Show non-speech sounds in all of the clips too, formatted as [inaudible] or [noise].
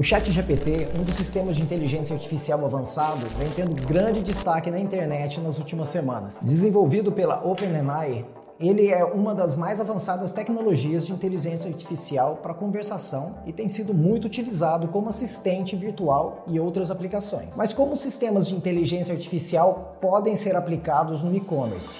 O ChatGPT, um dos sistemas de inteligência artificial avançado, vem tendo grande destaque na internet nas últimas semanas. Desenvolvido pela OpenAI, ele é uma das mais avançadas tecnologias de inteligência artificial para conversação e tem sido muito utilizado como assistente virtual e outras aplicações. Mas como sistemas de inteligência artificial podem ser aplicados no e-commerce?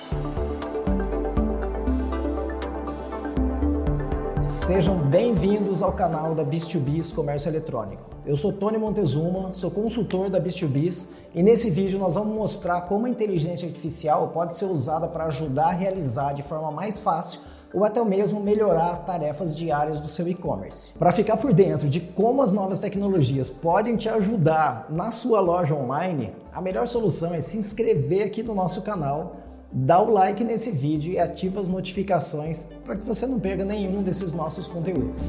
Sejam bem-vindos ao canal da Biz2Biz Comércio Eletrônico. Eu sou Tony Montezuma, sou consultor da Biz2Biz e nesse vídeo nós vamos mostrar como a inteligência artificial pode ser usada para ajudar a realizar de forma mais fácil ou até mesmo melhorar as tarefas diárias do seu e-commerce. Para ficar por dentro de como as novas tecnologias podem te ajudar na sua loja online, a melhor solução é se inscrever aqui no nosso canal dá o like nesse vídeo e ativa as notificações para que você não perca nenhum desses nossos conteúdos.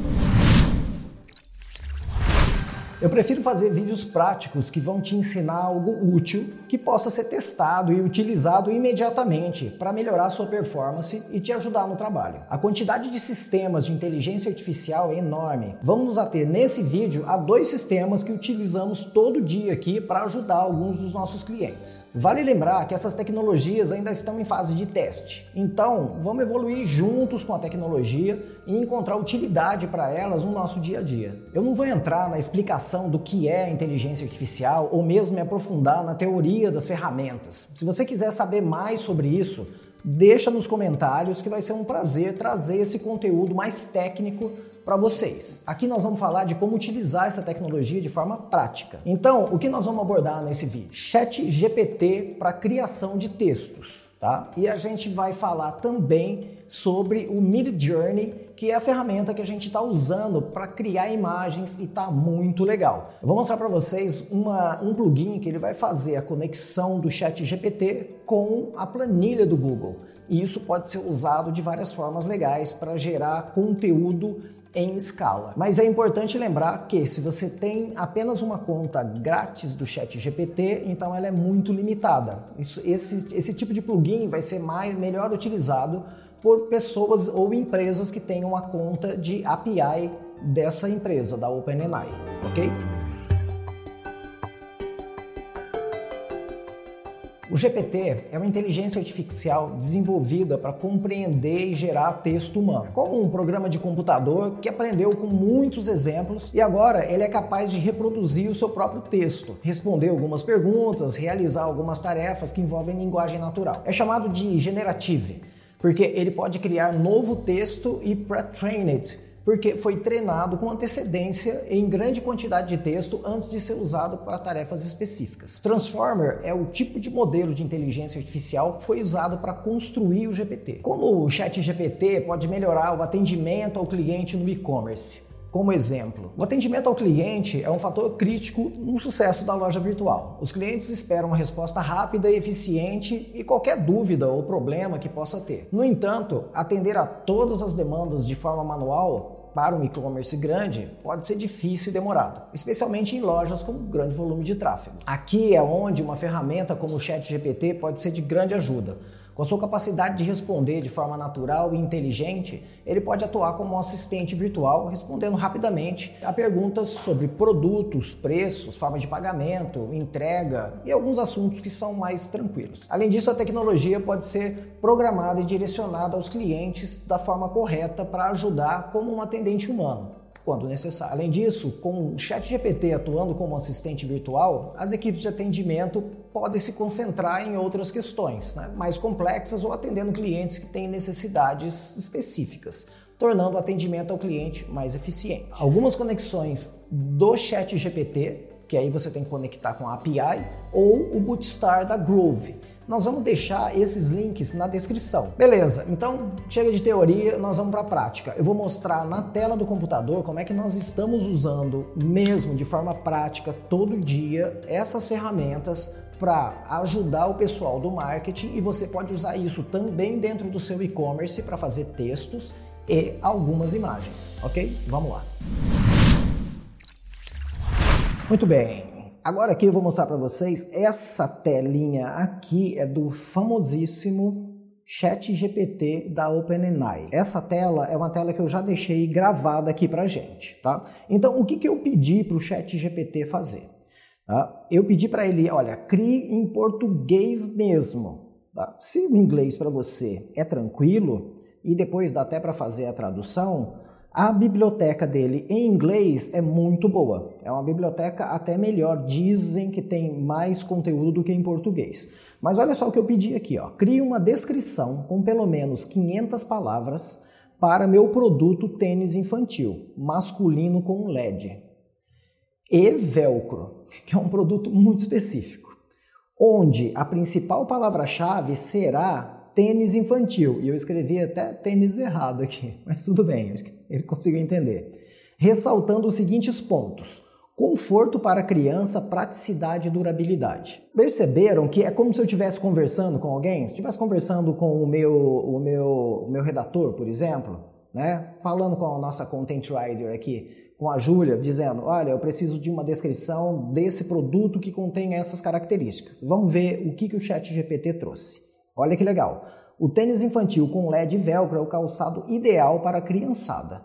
Eu prefiro fazer vídeos práticos que vão te ensinar algo útil que possa ser testado e utilizado imediatamente para melhorar sua performance e te ajudar no trabalho. A quantidade de sistemas de inteligência artificial é enorme. Vamos nos ater nesse vídeo a dois sistemas que utilizamos todo dia aqui para ajudar alguns dos nossos clientes. Vale lembrar que essas tecnologias ainda estão em fase de teste, então vamos evoluir juntos com a tecnologia e encontrar utilidade para elas no nosso dia a dia. Eu não vou entrar na explicação do que é inteligência artificial ou mesmo me aprofundar na teoria das ferramentas. Se você quiser saber mais sobre isso, deixa nos comentários que vai ser um prazer trazer esse conteúdo mais técnico para vocês. Aqui nós vamos falar de como utilizar essa tecnologia de forma prática. Então, o que nós vamos abordar nesse vídeo? Chat GPT para criação de textos, tá? E a gente vai falar também sobre o Mid Journey, que é a ferramenta que a gente está usando para criar imagens e está muito legal. Eu vou mostrar para vocês uma, um plugin que ele vai fazer a conexão do Chat GPT com a planilha do Google. E isso pode ser usado de várias formas legais para gerar conteúdo em escala. Mas é importante lembrar que se você tem apenas uma conta grátis do Chat GPT, então ela é muito limitada. Isso, esse, esse tipo de plugin vai ser mais, melhor utilizado por pessoas ou empresas que tenham uma conta de API dessa empresa, da OpenAI, ok? O GPT é uma inteligência artificial desenvolvida para compreender e gerar texto humano, como um programa de computador que aprendeu com muitos exemplos e agora ele é capaz de reproduzir o seu próprio texto, responder algumas perguntas, realizar algumas tarefas que envolvem linguagem natural. É chamado de generative porque ele pode criar novo texto e pre-trained, porque foi treinado com antecedência em grande quantidade de texto antes de ser usado para tarefas específicas. Transformer é o tipo de modelo de inteligência artificial que foi usado para construir o GPT. Como o Chat GPT pode melhorar o atendimento ao cliente no e-commerce? Como exemplo, o atendimento ao cliente é um fator crítico no sucesso da loja virtual. Os clientes esperam uma resposta rápida e eficiente e qualquer dúvida ou problema que possa ter. No entanto, atender a todas as demandas de forma manual para um e-commerce grande pode ser difícil e demorado, especialmente em lojas com grande volume de tráfego. Aqui é onde uma ferramenta como o ChatGPT pode ser de grande ajuda com a sua capacidade de responder de forma natural e inteligente, ele pode atuar como um assistente virtual, respondendo rapidamente a perguntas sobre produtos, preços, forma de pagamento, entrega e alguns assuntos que são mais tranquilos. Além disso, a tecnologia pode ser programada e direcionada aos clientes da forma correta para ajudar como um atendente humano quando necessário. Além disso, com o ChatGPT atuando como assistente virtual, as equipes de atendimento podem se concentrar em outras questões né, mais complexas ou atendendo clientes que têm necessidades específicas, tornando o atendimento ao cliente mais eficiente. Algumas conexões do ChatGPT, que aí você tem que conectar com a API, ou o Bootstar da Groove nós vamos deixar esses links na descrição. Beleza, então chega de teoria, nós vamos para a prática. Eu vou mostrar na tela do computador como é que nós estamos usando mesmo de forma prática todo dia essas ferramentas para ajudar o pessoal do marketing e você pode usar isso também dentro do seu e-commerce para fazer textos e algumas imagens, ok? Vamos lá. Muito bem, Agora aqui eu vou mostrar para vocês essa telinha aqui é do famosíssimo Chat GPT da OpenAI. Essa tela é uma tela que eu já deixei gravada aqui para gente, tá? Então, o que, que eu pedi para o Chat GPT fazer? Tá? Eu pedi para ele, olha, crie em português mesmo. Tá? Se o inglês para você é tranquilo e depois dá até para fazer a tradução, a biblioteca dele em inglês é muito boa. É uma biblioteca até melhor. Dizem que tem mais conteúdo do que em português. Mas olha só o que eu pedi aqui. Ó. Crie uma descrição com pelo menos 500 palavras para meu produto tênis infantil, masculino com LED. E velcro, que é um produto muito específico. Onde a principal palavra-chave será tênis infantil. E eu escrevi até tênis errado aqui, [laughs] mas tudo bem, ele conseguiu entender. Ressaltando os seguintes pontos: conforto para a criança, praticidade e durabilidade. Perceberam que é como se eu estivesse conversando com alguém? Se estivesse conversando com o meu, o meu, o meu redator, por exemplo, né? falando com a nossa content writer aqui, com a Júlia, dizendo: Olha, eu preciso de uma descrição desse produto que contém essas características. Vamos ver o que, que o Chat GPT trouxe. Olha que legal. O tênis infantil com LED velcro é o calçado ideal para a criançada.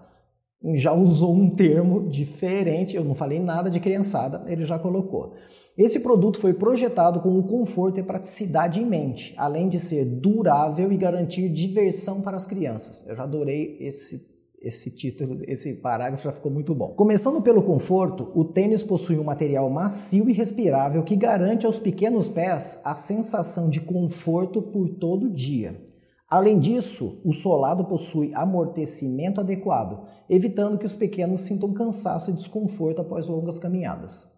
Já usou um termo diferente, eu não falei nada de criançada, ele já colocou. Esse produto foi projetado com o conforto e praticidade em mente, além de ser durável e garantir diversão para as crianças. Eu já adorei esse esse título, esse parágrafo já ficou muito bom. Começando pelo conforto, o tênis possui um material macio e respirável que garante aos pequenos pés a sensação de conforto por todo o dia. Além disso, o solado possui amortecimento adequado, evitando que os pequenos sintam cansaço e desconforto após longas caminhadas.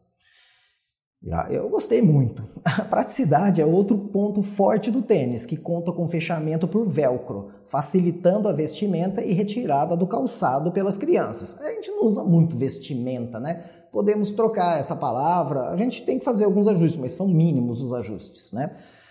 Eu gostei muito. A [laughs] praticidade é outro ponto forte do tênis, que conta com fechamento por velcro, facilitando a vestimenta e retirada do calçado pelas crianças. A gente não usa muito vestimenta, né? Podemos trocar essa palavra, a gente tem que fazer alguns ajustes, mas são mínimos os ajustes, né?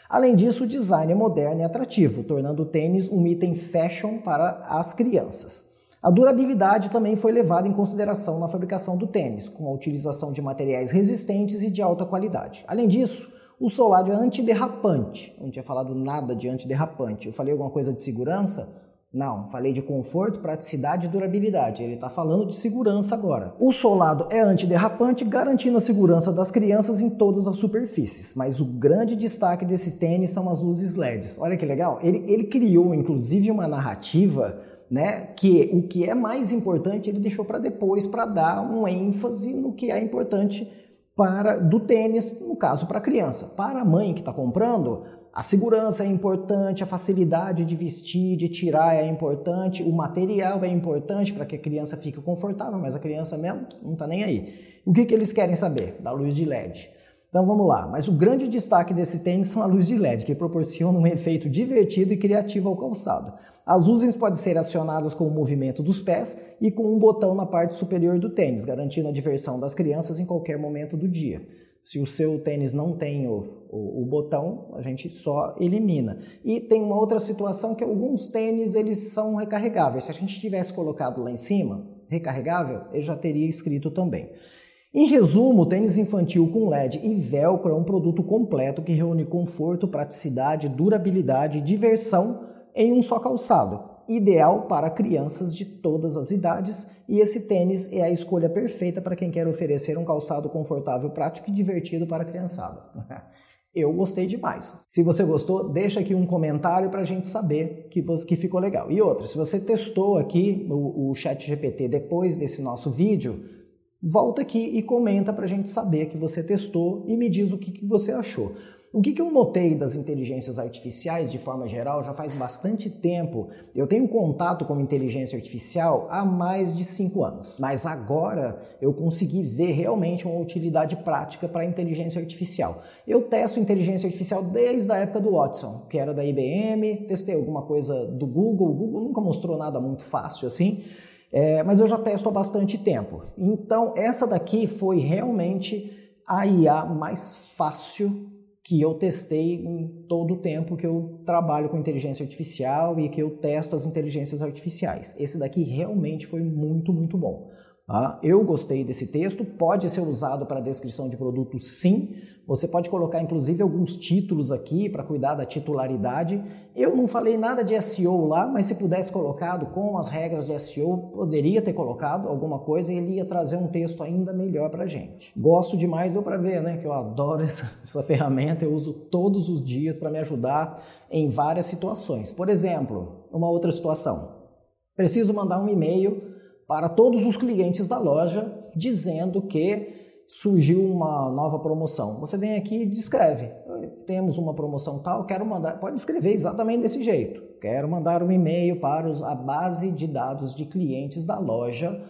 Além disso, o design é moderno e atrativo, tornando o tênis um item fashion para as crianças. A durabilidade também foi levada em consideração na fabricação do tênis, com a utilização de materiais resistentes e de alta qualidade. Além disso, o solado é antiderrapante. Eu não tinha falado nada de antiderrapante. Eu falei alguma coisa de segurança? Não, falei de conforto, praticidade e durabilidade. Ele está falando de segurança agora. O solado é antiderrapante, garantindo a segurança das crianças em todas as superfícies. Mas o grande destaque desse tênis são as luzes LEDs. Olha que legal. Ele, ele criou, inclusive, uma narrativa né, que o que é mais importante ele deixou para depois para dar um ênfase no que é importante para do tênis, no caso para a criança. Para a mãe que está comprando, a segurança é importante, a facilidade de vestir, de tirar é importante, o material é importante para que a criança fique confortável, mas a criança mesmo não está nem aí. O que, que eles querem saber? Da luz de LED. Então vamos lá, mas o grande destaque desse tênis são a luz de LED, que proporciona um efeito divertido e criativo ao calçado. As luzes podem ser acionadas com o movimento dos pés e com um botão na parte superior do tênis, garantindo a diversão das crianças em qualquer momento do dia. Se o seu tênis não tem o, o, o, botão, a gente só elimina. E tem uma outra situação que alguns tênis eles são recarregáveis. Se a gente tivesse colocado lá em cima, recarregável, ele já teria escrito também. Em resumo, o tênis infantil com LED e velcro é um produto completo que reúne conforto, praticidade, durabilidade e diversão em um só calçado, ideal para crianças de todas as idades, e esse tênis é a escolha perfeita para quem quer oferecer um calçado confortável, prático e divertido para a criançada. [laughs] Eu gostei demais. Se você gostou, deixa aqui um comentário para a gente saber que, que ficou legal. E outra, se você testou aqui o, o Chat GPT depois desse nosso vídeo, volta aqui e comenta para a gente saber que você testou e me diz o que, que você achou. O que, que, eu notei das inteligências artificiais de forma geral já faz bastante tempo. Eu tenho contato com inteligência artificial há mais de cinco anos, mas agora eu consegui ver realmente uma utilidade prática para a inteligência artificial. Eu testo inteligência artificial desde a época do Watson, que era da IBM, testei alguma coisa do Google, o Google nunca mostrou nada muito fácil assim. É, mas eu já testo há bastante tempo. Então, essa daqui foi realmente a IA mais fácil que eu testei em todo o tempo que eu trabalho com inteligência artificial e que eu testo as inteligências artificiais. Esse daqui realmente foi muito, muito bom. Ah, eu gostei desse texto, pode ser usado para descrição de produto sim. Você pode colocar inclusive alguns títulos aqui para cuidar da titularidade. Eu não falei nada de SEO lá, mas se pudesse colocado com as regras de SEO, poderia ter colocado alguma coisa e ele ia trazer um texto ainda melhor para gente. Gosto demais, deu para ver, né, que eu adoro essa, [laughs] essa ferramenta, eu uso todos os dias para me ajudar em várias situações. Por exemplo, uma outra situação. Preciso mandar um e-mail para todos os clientes da loja dizendo que surgiu uma nova promoção. Você vem aqui e descreve. Temos uma promoção tal, quero mandar. Pode escrever exatamente desse jeito. Quero mandar um e-mail para a base de dados de clientes da loja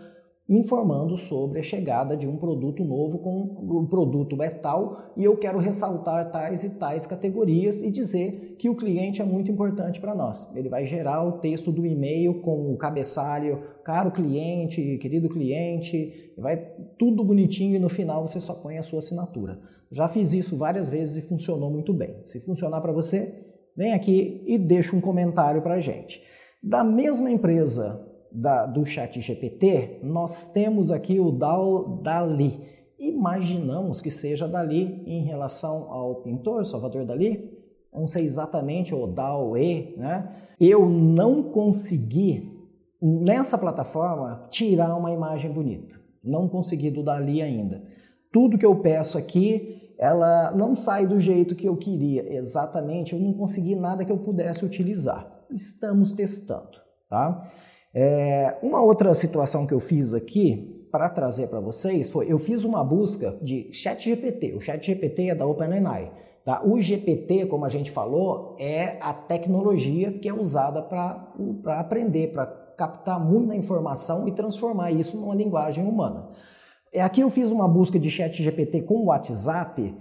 informando sobre a chegada de um produto novo com o produto é tal e eu quero ressaltar tais e tais categorias e dizer que o cliente é muito importante para nós. Ele vai gerar o texto do e-mail com o cabeçalho, caro cliente, querido cliente, vai tudo bonitinho e no final você só põe a sua assinatura. Já fiz isso várias vezes e funcionou muito bem. Se funcionar para você, vem aqui e deixa um comentário para a gente. Da mesma empresa da, do chat GPT, nós temos aqui o DAO Dali. Imaginamos que seja Dali em relação ao pintor Salvador Dali. Não sei exatamente o DAO E, né? Eu não consegui nessa plataforma tirar uma imagem bonita. Não consegui do Dali ainda. Tudo que eu peço aqui, ela não sai do jeito que eu queria. Exatamente, eu não consegui nada que eu pudesse utilizar. Estamos testando, tá? É, uma outra situação que eu fiz aqui para trazer para vocês foi eu fiz uma busca de ChatGPT. O ChatGPT é da OpenAI. Tá? O GPT, como a gente falou, é a tecnologia que é usada para aprender, para captar muita informação e transformar isso numa linguagem humana. É, aqui eu fiz uma busca de ChatGPT com o WhatsApp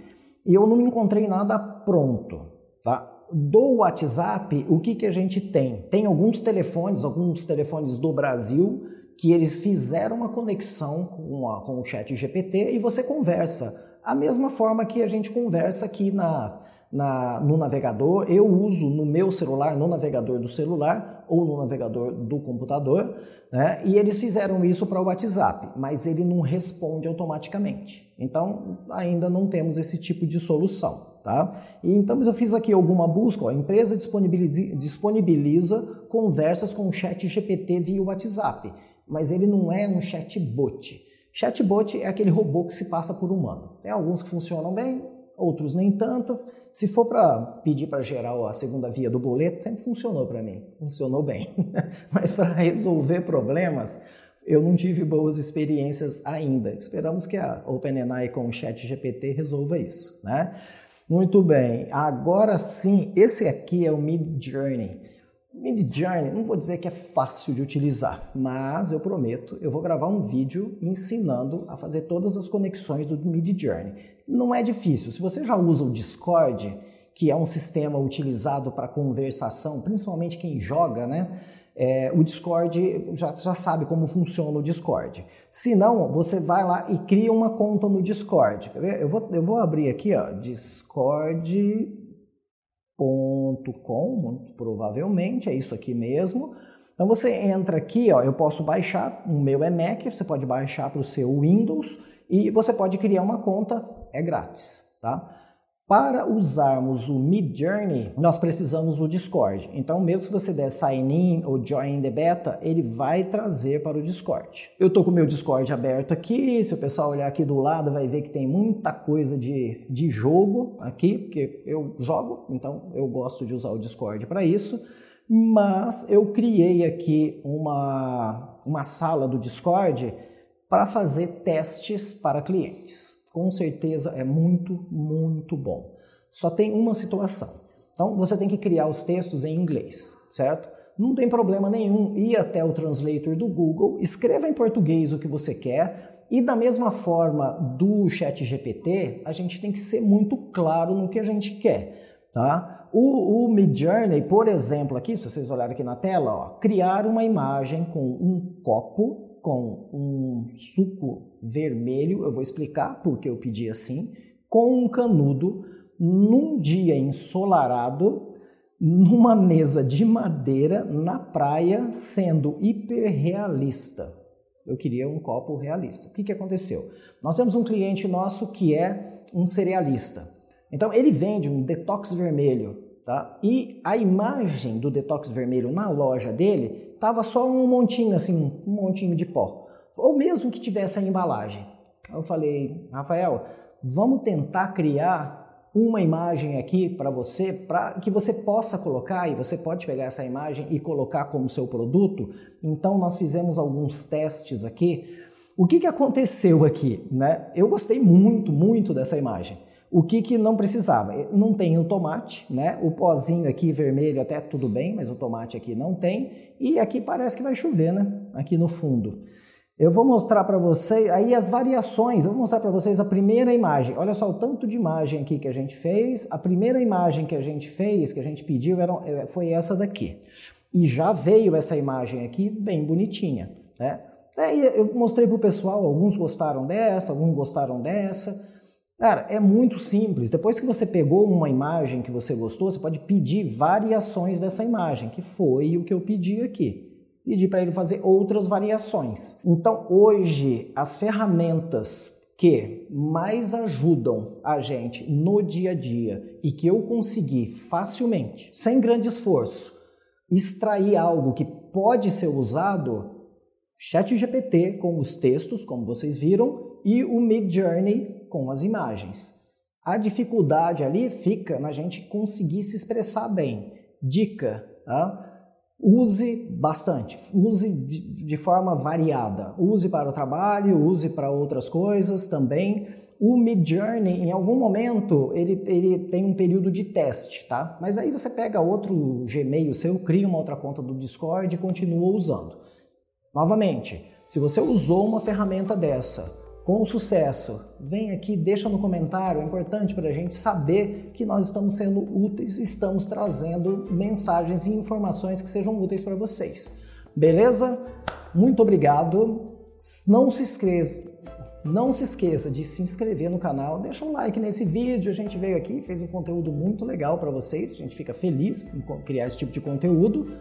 e eu não encontrei nada pronto. Tá? Do WhatsApp, o que, que a gente tem? Tem alguns telefones, alguns telefones do Brasil, que eles fizeram uma conexão com, a, com o chat GPT e você conversa. A mesma forma que a gente conversa aqui na, na, no navegador, eu uso no meu celular, no navegador do celular ou no navegador do computador, né? e eles fizeram isso para o WhatsApp, mas ele não responde automaticamente. Então, ainda não temos esse tipo de solução. Tá? Então eu fiz aqui alguma busca. Ó, a empresa disponibiliza, disponibiliza conversas com o chat GPT via WhatsApp, mas ele não é um chatbot. Chatbot é aquele robô que se passa por humano. Tem alguns que funcionam bem, outros nem tanto. Se for para pedir para gerar a segunda via do boleto, sempre funcionou para mim, funcionou bem. [laughs] Mas para resolver problemas, eu não tive boas experiências ainda. Esperamos que a OpenAI com o ChatGPT resolva isso, né? Muito bem, agora sim, esse aqui é o Mid Journey. Mid Journey, não vou dizer que é fácil de utilizar, mas eu prometo, eu vou gravar um vídeo ensinando a fazer todas as conexões do Mid Journey. Não é difícil, se você já usa o Discord, que é um sistema utilizado para conversação, principalmente quem joga, né? É, o Discord já, já sabe como funciona o Discord. Se não, você vai lá e cria uma conta no Discord. Eu vou, eu vou abrir aqui, ó, discord.com, provavelmente, é isso aqui mesmo. Então você entra aqui, ó, eu posso baixar, o meu é Mac, você pode baixar para o seu Windows e você pode criar uma conta, é grátis, tá? Para usarmos o Midjourney, nós precisamos do Discord. Então, mesmo se você der sign in ou join the beta, ele vai trazer para o Discord. Eu estou com o meu Discord aberto aqui. Se o pessoal olhar aqui do lado, vai ver que tem muita coisa de, de jogo aqui, porque eu jogo, então eu gosto de usar o Discord para isso. Mas eu criei aqui uma, uma sala do Discord para fazer testes para clientes com certeza é muito, muito bom. Só tem uma situação. Então você tem que criar os textos em inglês, certo? Não tem problema nenhum ir até o translator do Google, escreva em português o que você quer e da mesma forma do Chat GPT, a gente tem que ser muito claro no que a gente quer, tá? O, o Midjourney, por exemplo, aqui, se vocês olharem aqui na tela, ó, criar uma imagem com um copo com um suco vermelho, eu vou explicar porque eu pedi assim, com um canudo, num dia ensolarado, numa mesa de madeira na praia, sendo hiperrealista. Eu queria um copo realista. O que, que aconteceu? Nós temos um cliente nosso que é um cerealista. Então ele vende um detox vermelho, tá? E a imagem do detox vermelho na loja dele tava só um montinho assim, um montinho de pó, ou mesmo que tivesse a embalagem. Eu falei, Rafael, vamos tentar criar uma imagem aqui para você, para que você possa colocar e você pode pegar essa imagem e colocar como seu produto. Então nós fizemos alguns testes aqui. O que, que aconteceu aqui? Né? Eu gostei muito, muito dessa imagem. O que, que não precisava? Não tem o tomate, né? O pozinho aqui vermelho até tudo bem, mas o tomate aqui não tem. E aqui parece que vai chover, né? Aqui no fundo. Eu vou mostrar para vocês aí as variações. Eu vou mostrar para vocês a primeira imagem. Olha só o tanto de imagem aqui que a gente fez. A primeira imagem que a gente fez, que a gente pediu, era, é, foi essa daqui. E já veio essa imagem aqui bem bonitinha, né? Daí eu mostrei para o pessoal, alguns gostaram dessa, alguns gostaram dessa. Cara, é muito simples. Depois que você pegou uma imagem que você gostou, você pode pedir variações dessa imagem, que foi o que eu pedi aqui pedir para ele fazer outras variações. Então, hoje, as ferramentas que mais ajudam a gente no dia a dia e que eu consegui facilmente, sem grande esforço, extrair algo que pode ser usado, ChatGPT com os textos, como vocês viram, e o Midjourney com as imagens. A dificuldade ali fica na gente conseguir se expressar bem. Dica, tá? use bastante, use de forma variada, use para o trabalho, use para outras coisas também. O Midjourney, em algum momento, ele, ele tem um período de teste, tá? Mas aí você pega outro Gmail seu, cria uma outra conta do Discord e continua usando. Novamente, se você usou uma ferramenta dessa com sucesso, vem aqui, deixa no comentário, é importante para a gente saber que nós estamos sendo úteis, estamos trazendo mensagens e informações que sejam úteis para vocês. Beleza? Muito obrigado. Não se esqueça, não se esqueça de se inscrever no canal, deixa um like nesse vídeo. A gente veio aqui, fez um conteúdo muito legal para vocês. A gente fica feliz em criar esse tipo de conteúdo.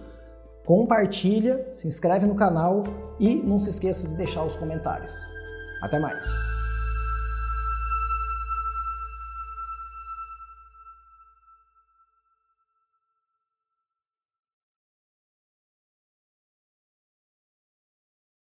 Compartilha, se inscreve no canal e não se esqueça de deixar os comentários. Até mais!